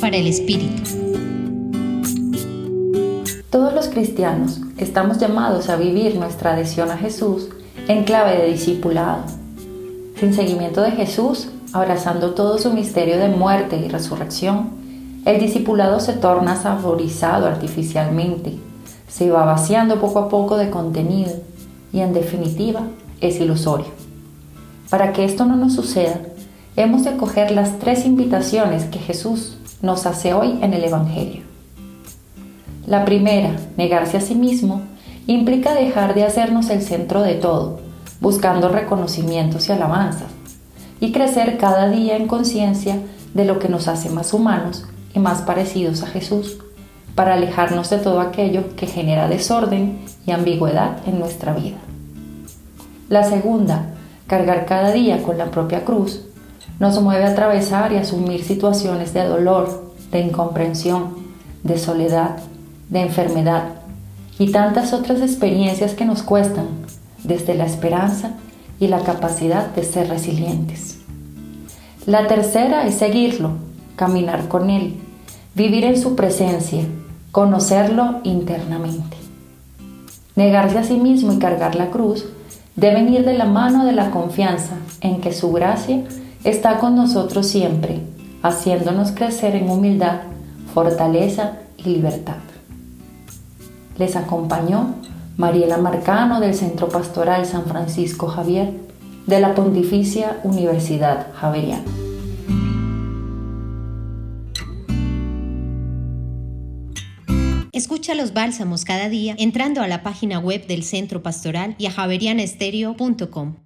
Para el Espíritu. Todos los cristianos estamos llamados a vivir nuestra adhesión a Jesús en clave de discipulado. Sin seguimiento de Jesús, abrazando todo su misterio de muerte y resurrección, el discipulado se torna saborizado artificialmente, se va vaciando poco a poco de contenido y en definitiva es ilusorio. Para que esto no nos suceda, hemos de acoger las tres invitaciones que Jesús nos hace hoy en el Evangelio. La primera, negarse a sí mismo, implica dejar de hacernos el centro de todo, buscando reconocimientos y alabanzas, y crecer cada día en conciencia de lo que nos hace más humanos y más parecidos a Jesús, para alejarnos de todo aquello que genera desorden y ambigüedad en nuestra vida. La segunda, cargar cada día con la propia cruz, nos mueve a atravesar y asumir situaciones de dolor, de incomprensión, de soledad, de enfermedad y tantas otras experiencias que nos cuestan desde la esperanza y la capacidad de ser resilientes. La tercera es seguirlo, caminar con Él, vivir en su presencia, conocerlo internamente. Negarse a sí mismo y cargar la cruz deben ir de la mano de la confianza en que su gracia está con nosotros siempre, haciéndonos crecer en humildad, fortaleza y libertad. Les acompañó Mariela Marcano del Centro Pastoral San Francisco Javier de la Pontificia Universidad Javeriana. Escucha los bálsamos cada día entrando a la página web del Centro Pastoral y a javerianestereo.com.